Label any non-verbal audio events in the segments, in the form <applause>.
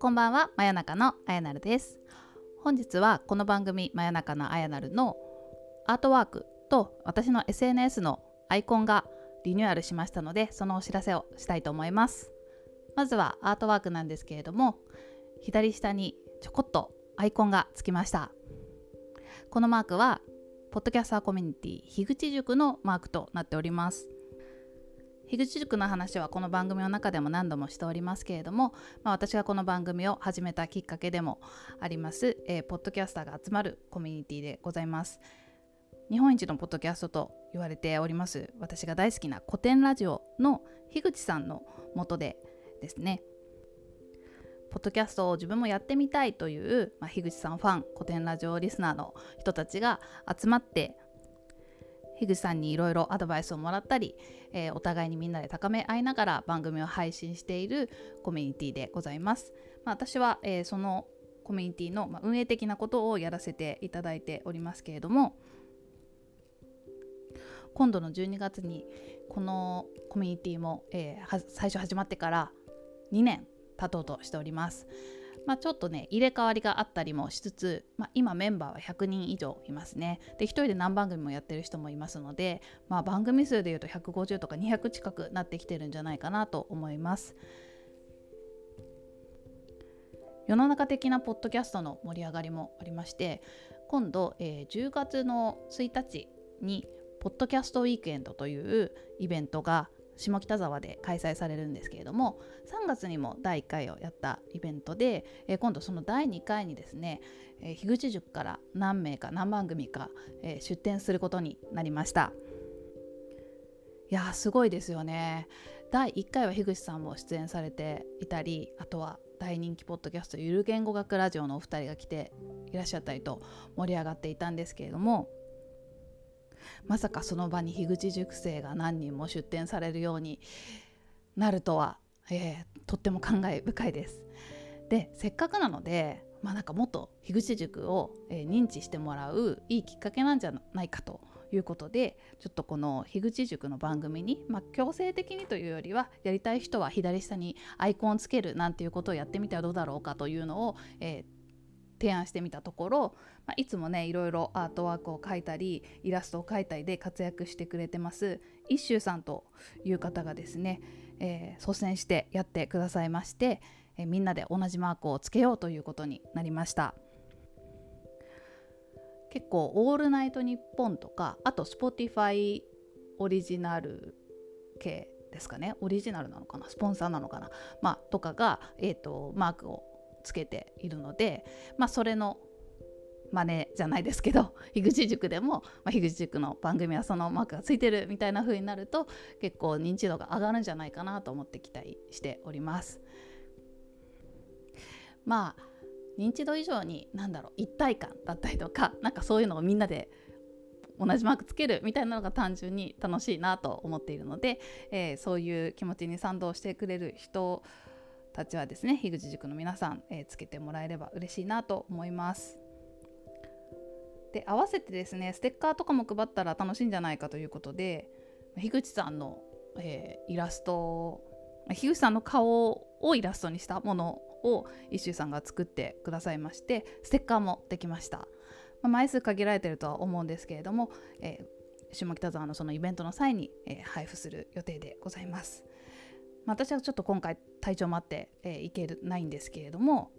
こんばんは、真夜中のあやなるです。本日はこの番組真夜中のあやなるのアートワークと私の SNS のアイコンがリニューアルしましたので、そのお知らせをしたいと思います。まずはアートワークなんですけれども、左下にちょこっとアイコンがつきました。このマークは、ポッドキャスターコミュニティ樋口塾のマークとなっております。樋口塾の話はこの番組の中でも何度もしておりますけれども、まあ、私がこの番組を始めたきっかけでもあります、えーポッドキャスターが集まるコミュニティでございます。日本一のポッドキャストと言われております私が大好きな古典ラジオの樋口さんのもとでですねポッドキャストを自分もやってみたいという、まあ、樋口さんファン古典ラジオリスナーの人たちが集まって樋口さんにいろいろアドバイスをもらったり、えーお互いにみんなで高め合いながら番組を配信しているコミュニティでございます。まあ、私は、えーそのコミュニティの、ま、運営的なことをやらせていただいておりますけれども今度の12月にこのコミュニティも、えー最初始まってから2年経とうとしております。まあ、ちょっとね入れ替わりがあったりもしつつ、まあ、今メンバーは100人以上いますね。で1人で何番組もやってる人もいますので、まあ、番組数でいうと150とか200近くなってきてるんじゃないかなと思います。世の中的なポッドキャストの盛り上がりもありまして今度、えー10月の1日にポッドキャストウィークエンドというイベントが下北沢で開催されるんですけれども3月にも第1回をやったイベントで、えー今度その第2回にですね、えー樋口塾から何名か何番組か、えー出展することになりました。いやーすごいですよね。第1回は樋口さんも出演されていたりあとは大人気ポッドキャストゆる言語学ラジオのお二人が来ていらっしゃったりと盛り上がっていたんですけれどもまさかその場に樋口塾生が何人も出展されるようになるとは、えーとっても感慨深いです。でせっかくなので、まあ、なんかもっと樋口塾を、認知してもらういいきっかけなんじゃないかということでちょっとこの樋口塾の番組に、まあ、強制的にというよりはやりたい人は左下にアイコンをつけるなんていうことをやってみてはどうだろうかというのを、えー提案してみたところ、まあ、いつもねいろいろアートワークを描いたりイラストを描いたりで活躍してくれてます一周さんという方がですね、えー率先してやってくださいまして、えーみんなで同じマークをつけようということになりました。結構「オールナイトニッポン」とかあと Spotify オリジナル系ですかね。オリジナルなのかな？スポンサーなのかな、まあ、とかが、えー、とマークをつけているので、まあ、それの真似じゃないですけど <laughs> 樋口塾でも、まあ、樋口塾の番組はそのマークがついてるみたいな風になると結構認知度が上がるんじゃないかなと思って期待しております。まあ認知度以上に何だろう一体感だったりとかなんかそういうのをみんなで同じマークつけるみたいなのが単純に楽しいなと思っているので、えーそういう気持ちに賛同してくれる人たちはですね樋口塾の皆さん、えーつけてもらえれば嬉しいなと思います。で合わせてですねステッカーとかも配ったら楽しいんじゃないかということで樋口さんの、えーイラストを樋口さんの顔をイラストにしたものを一周さんが作ってくださいましてステッカーもできました、まあ枚数限られてるとは思うんですけれども、えー下北沢のそのイベントの際に、えー配布する予定でございます、まあ私はちょっと今回体調もあって、えー行けるないんですけれども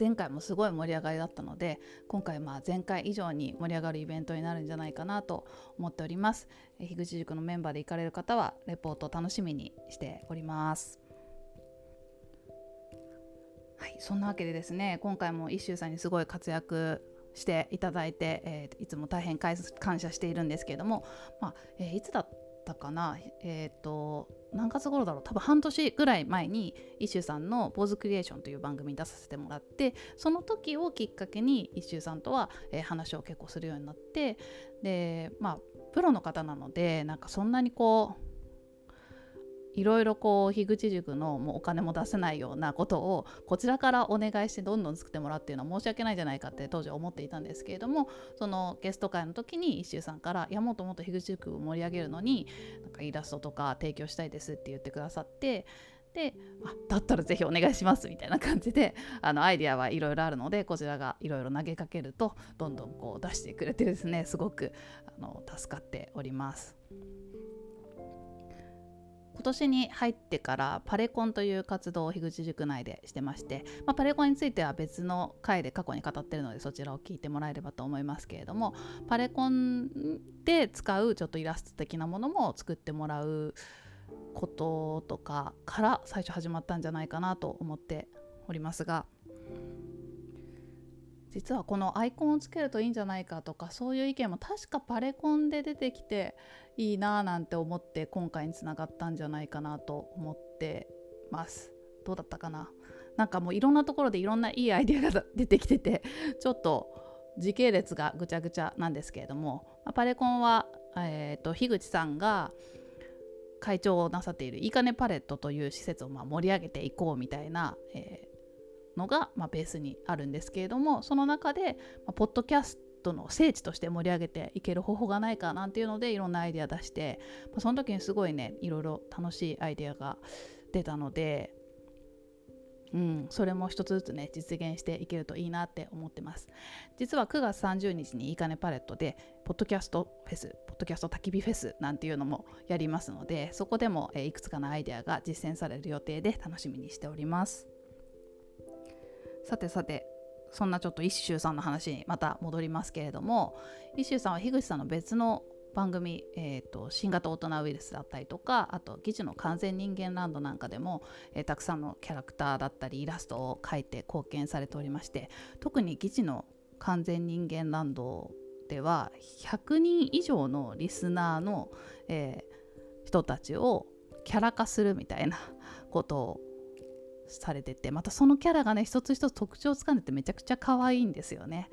前回もすごい盛り上がりだったので今回まあ前回以上に盛り上がるイベントになるんじゃないかなと思っております。えー樋口塾のメンバーで行かれる方はレポートを楽しみにしております。はいそんなわけでですね今回も一周さんにすごい活躍していただいて、えーいつも大変感謝しているんですけれども、まあえーいつだったかな？えっ、と何月頃だろう？多分半年ぐらい前に一周さんの「ポーズクリエーション」という番組に出させてもらってその時をきっかけに一周さんとは、えー話を結構するようになってでまあプロの方なのでなんかそんなにこういろいろこう樋口塾のもうお金も出せないようなことをこちらからお願いしてどんどん作ってもらうっていうのは申し訳ないじゃないかって当時は思っていたんですけれどもそのゲスト会の時に一周さんから「いやもっともっと樋口塾を盛り上げるのになんかイラストとか提供したいです」って言ってくださってであだったらぜひお願いしますみたいな感じで <laughs> あのアイデアはいろいろあるのでこちらがいろいろ投げかけるとどんどんこう出してくれてですねすごくあの助かっております。今年に入ってからパレコンという活動を樋口塾内でしてまして、まあ、パレコンについては別の回で過去に語ってるのでそちらを聞いてもらえればと思いますけれどもパレコンで使うちょっとイラスト的なものも作ってもらうこととかから最初始まったんじゃないかなと思っておりますが実はこのアイコンをつけるといいんじゃないかとかそういう意見も確かパレコンで出てきていいなぁなんて思って今回につながったんじゃないかなと思ってます。どうだったかな？なんかもういろんなところでいろんないいアイデアが出てきてて <laughs> ちょっと時系列がぐちゃぐちゃなんですけれども、パレコンは、えーと、樋口さんが会長をなさっているいいかねパレットという施設をま盛り上げていこうみたいな、えー、のがまベースにあるんですけれどもその中で、まポッドキャストの聖地として盛り上げていける方法がないかなんていうのでいろんなアイデア出して、まその時にすごいねいろいろ楽しいアイデアが出たのでうん、それも一つずつね実現していけるといいなって思ってます。実は9月30日にいいかねパレットでポッドキャストフェスポッドキャスト焚き火フェスなんていうのもやりますのでそこでも、えいくつかのアイデアが実践される予定で楽しみにしております。さてさてそんなちょっと一周さんの話にまた戻りますけれども一周さんは樋口さんの別の番組、えーと、新型大人ウイルスだったりとかあと「議事の完全人間ランド」なんかでも、えー、たくさんのキャラクターだったりイラストを描いて貢献されておりまして特に「議事の完全人間ランド」では100人以上のリスナーの、えー、人たちをキャラ化するみたいなことをされててまたそのキャラがね一つ一つ特徴をつかんでてめちゃくちゃ可愛いんですよね。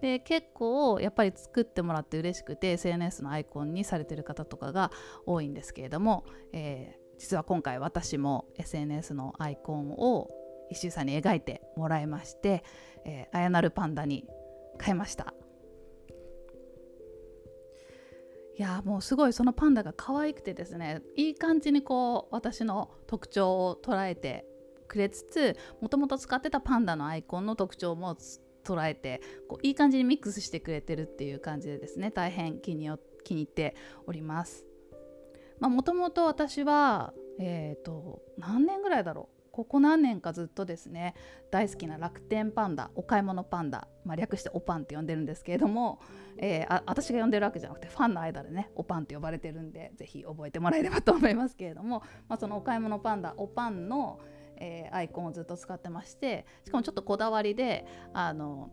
で結構やっぱり作ってもらって嬉しくて SNS のアイコンにされてる方とかが多いんですけれども、えー、実は今回私も SNS のアイコンを石井さんに描いてもらいまして、えー、あやなるパンダに変えました。いやもうすごいそのパンダが可愛くてですねいい感じにこう私の特徴を捉えてくれつつもともと使ってたパンダのアイコンの特徴も捉えてこういい感じにミックスしてくれてるっていう感じでですね大変気に気に入っております。もともと私は、えーと、何年ぐらいだろう？ここ何年かずっとですね大好きな楽天パンダお買い物パンダ、まあ、略しておパンって呼んでるんですけれども、えー、あ私が呼んでるわけじゃなくてファンの間でねおパンって呼ばれてるんでぜひ覚えてもらえればと思いますけれども、まあ、そのお買い物パンダおパンの、えー、アイコンをずっと使ってましてしかもちょっとこだわりであの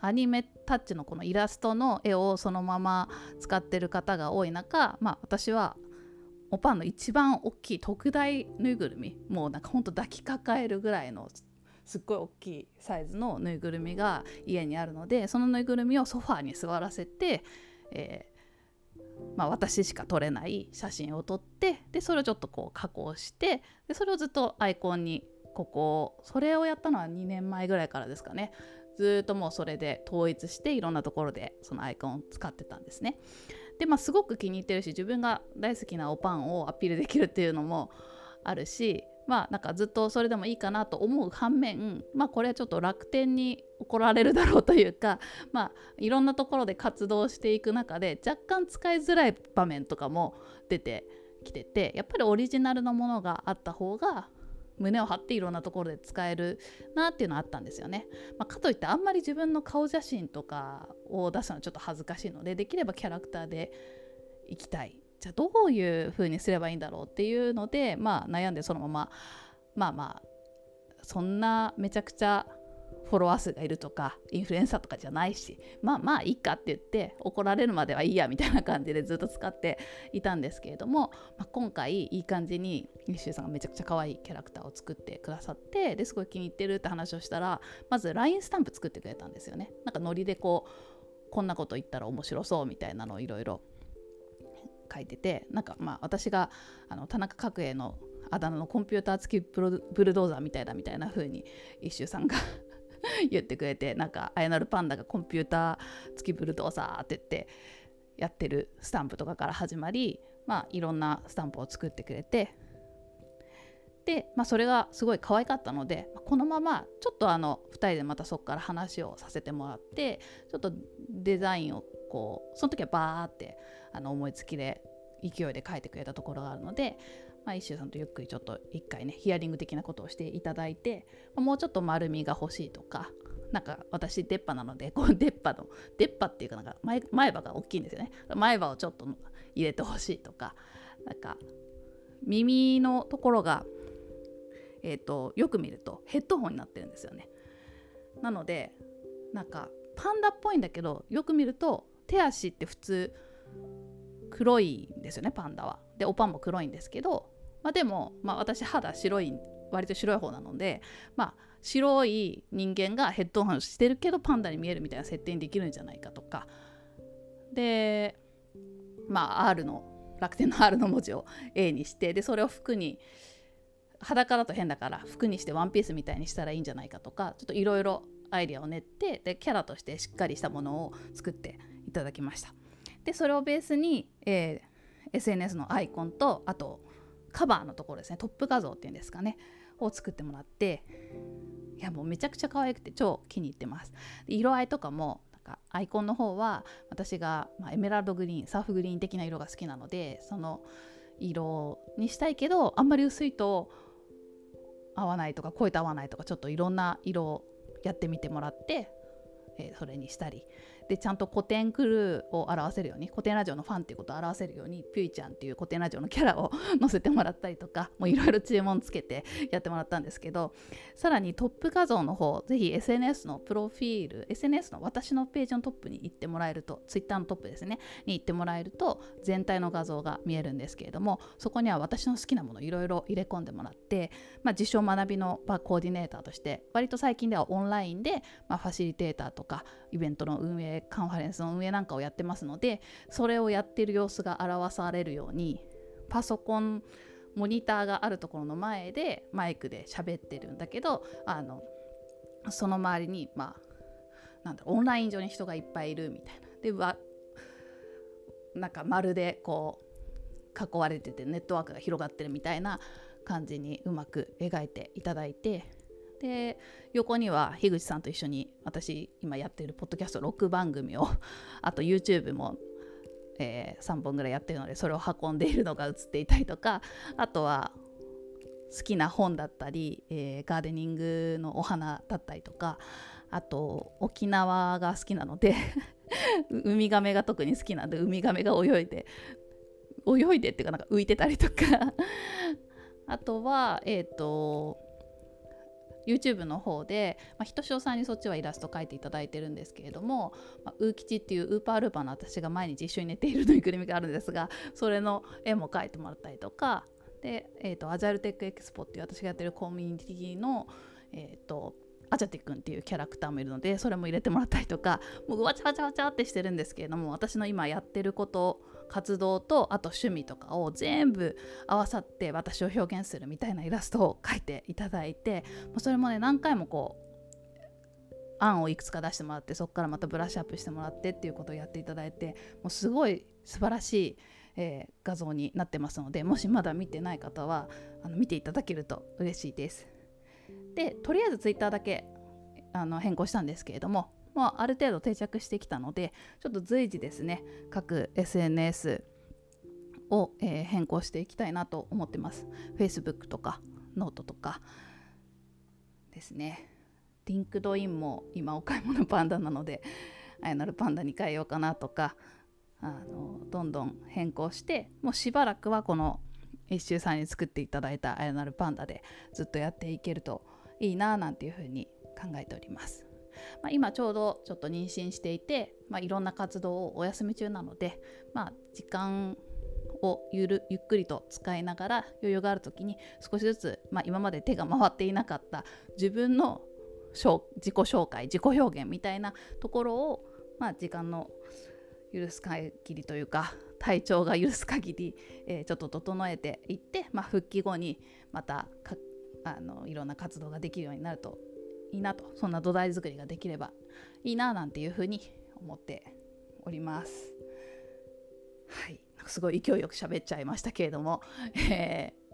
アニメタッチのこのイラストの絵をそのまま使ってる方が多い中、まあ、私はおパンの一番大きい特大ぬいぐるみもうなんかほんと抱きかかえるぐらいのすっごい大きいサイズのぬいぐるみが家にあるのでそのぬいぐるみをソファーに座らせて、えまあ、私しか撮れない写真を撮ってでそれをちょっとこう加工してでそれをずっとアイコンにここそれをやったのは2年前ぐらいからですかね。ずっともうそれで統一していろんなところでそのアイコンを使ってたんですね。でまあすごく気に入ってるし自分が大好きなおパンをアピールできるっていうのもあるしまあなんかずっとそれでもいいかなと思う反面まあこれはちょっと楽天に怒られるだろうというか <laughs> まあいろんなところで活動していく中で若干使いづらい場面とかも出てきててやっぱりオリジナルのものがあった方が胸を張っていろんなところで使えるなっていうのはあったんですよね。まあ、かといってあんまり自分の顔写真とかを出すのはちょっと恥ずかしいのでできればキャラクターでいきたいじゃあどういう風にすればいいんだろうっていうので、まあ、悩んでそのまままあまあそんなめちゃくちゃフォロワー数がいるとかインフルエンサーとかじゃないしまあまあいいかって言って怒られるまではいいやみたいな感じでずっと使っていたんですけれども、まあ、今回いい感じに西周さんがめちゃくちゃ可愛いキャラクターを作ってくださってですごい気に入ってるって話をしたらまず LINE スタンプ作ってくれたんですよね。なんかノリでこうこんなこと言ったら面白そうみたいなのをいろいろ書いててなんかまあ私があの田中角栄のあだ名のコンピューター付きブルドーザーみたいだみたいな風に一周さんが <laughs> 言ってくれてなんかあやなるパンダがコンピューター付きブルドーザーって言ってやってるスタンプとかから始まりまあいろんなスタンプを作ってくれてで、まあ、それがすごい可愛かったのでこのままちょっとあの2人でまたそこから話をさせてもらってちょっとデザインをこうその時はバーってあの思いつきで勢いで書いてくれたところがあるので、まあ、一周さんとゆっくりちょっと一回ねヒアリング的なことをしていただいて、もうちょっと丸みが欲しいとかなんか私出っ歯なのでこう出っ歯の出っ歯っていうかなんか前前歯が大きいんですよね。前歯をちょっと入れてほしいとかなんか耳のところがえーと、よく見るとヘッドホンになってるんですよね。なのでなんかパンダっぽいんだけどよく見ると手足って普通黒いんですよねパンダは。でおパンも黒いんですけど、まあ、でも、まあ、私肌白い割と白い方なのでまあ白い人間がヘッドホンしてるけどパンダに見えるみたいな設定にできるんじゃないかとか。でまあ R の楽天の R の文字を A にしてでそれを服に裸だと変だから服にしてワンピースみたいにしたらいいんじゃないかとかちょっといろいろアイデアを練ってでキャラとしてしっかりしたものを作ってただきました。でそれをベースに、えー、SNS のアイコンとあとカバーのところですね。トップ画像っていうんですかね。を作ってもらっていやもうめちゃくちゃ可愛くて超気に入ってます。色合いとかもなんかアイコンの方は私が、まあ、エメラルドグリーンサーフグリーン的な色が好きなのでその色にしたいけどあんまり薄いと合わないとか声と合わないとかちょっといろんな色をやってみてもらって、えー、それにしたり。でちゃんと古典クルーを表せるように古典ラジオのファンっていうことを表せるようにピュイちゃんっていう古典ラジオのキャラを載せてもらったりとか <laughs> もういろいろ注文つけてやってもらったんですけどさらにトップ画像の方ぜひ SNS のプロフィール SNS の私のページのトップに行ってもらえると Twitter のトップですねに行ってもらえると全体の画像が見えるんですけれどもそこには私の好きなものいろいろ入れ込んでもらって、まあ、自称学びのコーディネーターとして割と最近ではオンラインで、まあ、ファシリテーターとかイベントの運営カンファレンスの運営なんかをやってますのでそれをやってる様子が表されるようにパソコンモニターがあるところの前でマイクで喋ってるんだけどあのその周りにまあなんだオンライン上に人がいっぱいいるみたいな。でわなんかまるでこう囲われててネットワークが広がってるみたいな感じにうまく描いていただいてで横には樋口さんと一緒に私今やってるポッドキャスト6番組を <laughs> あと YouTube も、えー、3本ぐらいやってるのでそれを運んでいるのが映っていたりとかあとは好きな本だったり、えー、ガーデニングのお花だったりとかあと沖縄が好きなのでウミガメが特に好きなんでウミガメが泳いで泳いでっていうかなんか浮いてたりとか。あとはえっ、ー、と YouTube の方で、まあ、ひとしおさんにそっちはイラスト描いていただいてるんですけれども、まあ、ウー吉っていうウーパールーパーの私が毎日一緒に寝ているぬいぐるみがあるんですがそれの絵も描いてもらったりとかで、えーと、アジャイルテックエクスポっていう私がやってるコミュニティの、えーとアチャティ君っていうキャラクターもいるのでそれも入れてもらったりとかもうわちゃわちゃわちゃってしてるんですけれども私の今やってること活動とあと趣味とかを全部合わさって私を表現するみたいなイラストを描いていただいてそれもね何回もこう案をいくつか出してもらってそこからまたブラッシュアップしてもらってっていうことをやっていただいてもうすごい素晴らしい、えー、画像になってますのでもしまだ見てない方はあの見ていただけると嬉しいです。でとりあえず Twitter だけあの変更したんですけれどももうある程度定着してきたのでちょっと随時ですね各 SNS を、えー、変更していきたいなと思ってます Facebook とかノートとかですね LinkedIn も今お買い物パンダなのであやなるパンダに変えようかなとかあのどんどん変更してもうしばらくはこの一周さんに作っていただいたあやなるパンダでずっとやっていけるといいななんていうふうに考えております。まあ、今ちょうどちょっと妊娠していて、まあ、いろんな活動をお休み中なので、まあ、時間をゆるゆっくりと使いながら余裕がある時に少しずつ、まあ、今まで手が回っていなかった自分の自己紹介自己表現みたいなところを、まあ、時間の許す限りというか体調が許す限り、えー、ちょっと整えていって、まあ、復帰後にまたあのいろんな活動ができるようになるといいなと。そんな土台作りができればいいななんていうふうに思っております。はい。すごい勢いよく喋っちゃいましたけれども、<laughs> えー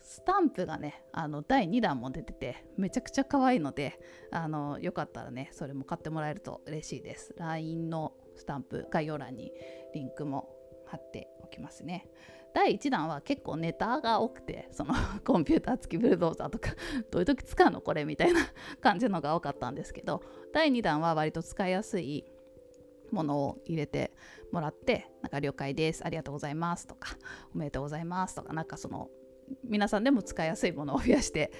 スタンプがねあの第2弾も出ててめちゃくちゃ可愛いのであのよかったらねそれも買ってもらえると嬉しいです。LINE のスタンプ概要欄にリンクも貼っておきますね。第1弾は結構ネタが多くてその <laughs> コンピューター付きブルドーザーとか <laughs> どういう時使うのこれみたいな感じのが多かったんですけど第2弾は割と使いやすいものを入れてもらってなんか了解ですありがとうございますとかおめでとうございますとかなんかその皆さんでも使いやすいものを増やして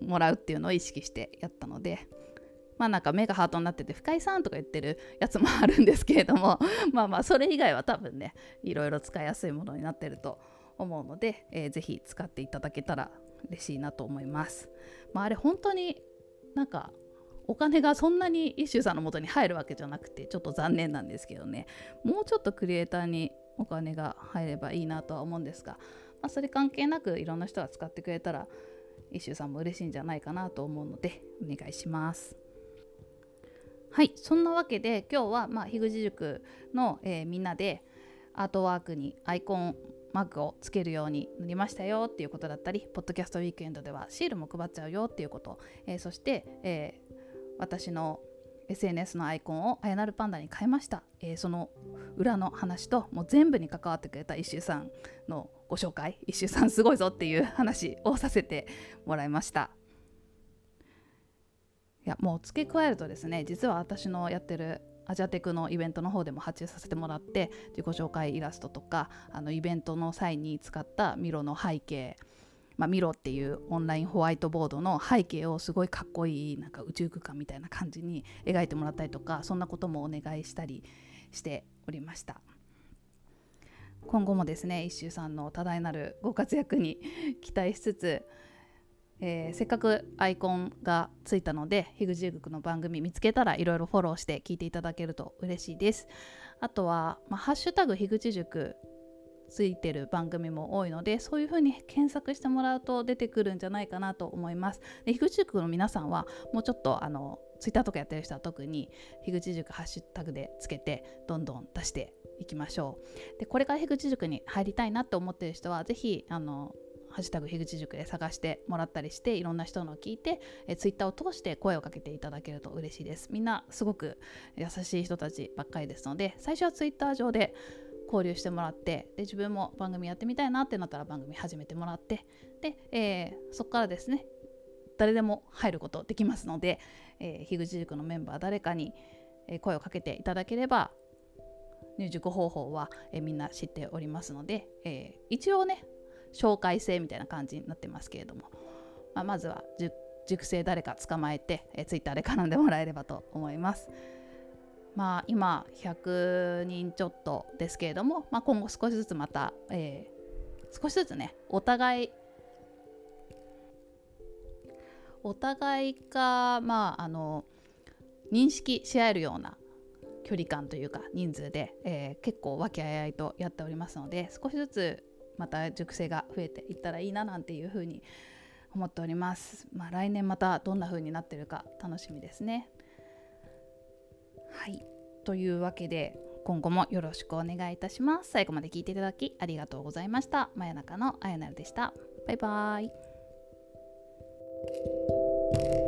もらうっていうのを意識してやったのでまあなんか目がハートになってて深井さんとか言ってるやつもあるんですけれども <laughs> まあまあそれ以外は多分ねいろいろ使いやすいものになってると思うので、えー、ぜひ使っていただけたら嬉しいなと思います。まあ、あれ本当になんかお金がそんなにイシューさんの元に入るわけじゃなくてちょっと残念なんですけどねもうちょっとクリエイターにお金が入ればいいなとは思うんですが、まあ、それ関係なくいろんな人が使ってくれたらイシューさんも嬉しいんじゃないかなと思うのでお願いします。はいそんなわけで今日は、まあ、樋口塾の、えー、みんなでアートワークにアイコンマークをつけるようになりましたよっていうことだったりポッドキャストウィークエンドではシールも配っちゃうよっていうこと、えー、そして、えー、私の SNS のアイコンをあやなるパンダに変えました、えー、その裏の話ともう全部に関わってくれた一周さんのご紹介一周さんすごいぞっていう話をさせてもらいました。いやもう付け加えるとですね実は私のやってるアジアテクのイベントの方でも発注させてもらって自己紹介イラストとかあのイベントの際に使ったミロの背景まあ、ミロっていうオンラインホワイトボードの背景をすごいかっこいいなんか宇宙空間みたいな感じに描いてもらったりとかそんなこともお願いしたりしておりました。今後もですね一周さんの多大なるご活躍に期待しつつえー、せっかくアイコンがついたので樋口塾の番組見つけたらいろいろフォローして聞いていただけると嬉しいです。あとは、まあ、ハッシュタグ樋口塾ついてる番組も多いのでそういう風に検索してもらうと出てくるんじゃないかなと思います。で樋口塾の皆さんはもうちょっとあのツイッターとかやってる人は特に樋口塾ハッシュタグでつけてどんどん出していきましょう。でこれから樋口塾に入りたいなって思ってる人は是非あのハッシュタグ樋口塾で探してもらったりしていろんな人のを聞いてえツイッターを通して声をかけていただけると嬉しいです。みんなすごく優しい人たちばっかりですので最初はツイッター上で交流してもらってで自分も番組やってみたいなってなったら番組始めてもらってで、えー、そこからですね誰でも入ることできますので、えー、樋口塾のメンバー誰かに声をかけていただければ入塾方法は、えー、みんな知っておりますので、えー、一応ね紹介制みたいな感じになってますけれども、まあ、まずは熟成誰か捕まえて、えー、ツイッターで絡んでもらえればと思います。まあ、今100人ちょっとですけれども、まあ、今後少しずつまた、えー、少しずつねお互いお互いが、まあ、あの認識し合えるような距離感というか人数で、えー、結構和気あいあいとやっておりますので少しずつまた熟成が増えていったらいいななんていうふうに思っております。まあ、来年またどんな風になってるか楽しみですね。はいというわけで今後もよろしくお願いいたします。最後まで聞いていただきありがとうございました。真夜中のあやなるでした。バイバーイ。